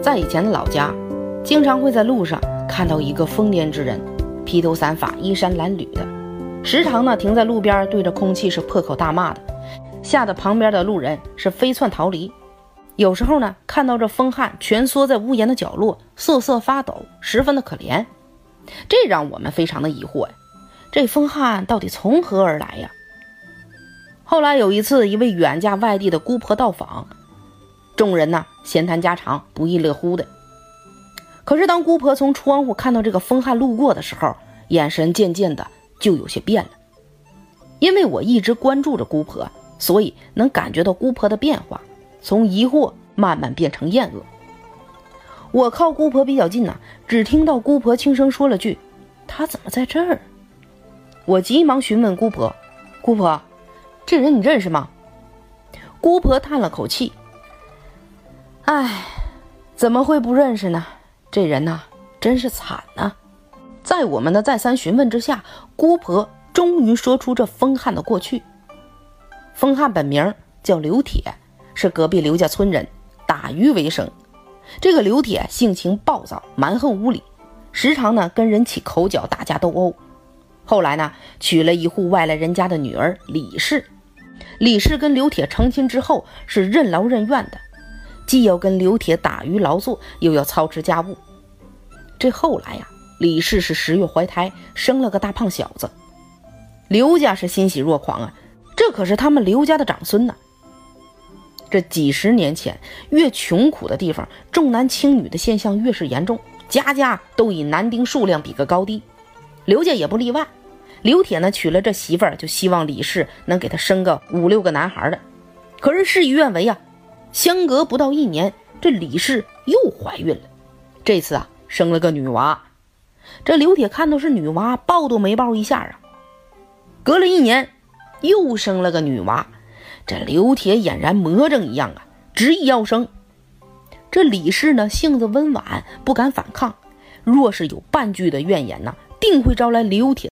在以前的老家，经常会在路上看到一个疯癫之人，披头散发、衣衫褴褛的，时常呢停在路边，对着空气是破口大骂的，吓得旁边的路人是飞窜逃离。有时候呢，看到这疯汉蜷缩在屋檐的角落，瑟瑟发抖，十分的可怜，这让我们非常的疑惑呀，这疯汉到底从何而来呀？后来有一次，一位远嫁外地的姑婆到访，众人呢闲谈家常，不亦乐乎的。可是当姑婆从窗户看到这个疯汉路过的时候，眼神渐渐的就有些变了。因为我一直关注着姑婆，所以能感觉到姑婆的变化，从疑惑慢慢变成厌恶。我靠姑婆比较近呢，只听到姑婆轻声说了句：“他怎么在这儿？”我急忙询问姑婆：“姑婆。”这人你认识吗？姑婆叹了口气，哎，怎么会不认识呢？这人呐，真是惨呐！在我们的再三询问之下，姑婆终于说出这疯汉的过去。疯汉本名叫刘铁，是隔壁刘家村人，打鱼为生。这个刘铁性情暴躁，蛮横无理，时常呢跟人起口角，打架斗殴。后来呢，娶了一户外来人家的女儿李氏。李氏跟刘铁成亲之后是任劳任怨的，既要跟刘铁打鱼劳作，又要操持家务。这后来呀，李氏是十月怀胎，生了个大胖小子。刘家是欣喜若狂啊，这可是他们刘家的长孙呐。这几十年前，越穷苦的地方，重男轻女的现象越是严重，家家都以男丁数量比个高低，刘家也不例外。刘铁呢，娶了这媳妇儿，就希望李氏能给他生个五六个男孩的。可是事与愿违啊，相隔不到一年，这李氏又怀孕了。这次啊，生了个女娃。这刘铁看到是女娃，抱都没抱一下啊。隔了一年，又生了个女娃。这刘铁俨然魔怔一样啊，执意要生。这李氏呢，性子温婉，不敢反抗。若是有半句的怨言呢，定会招来刘铁。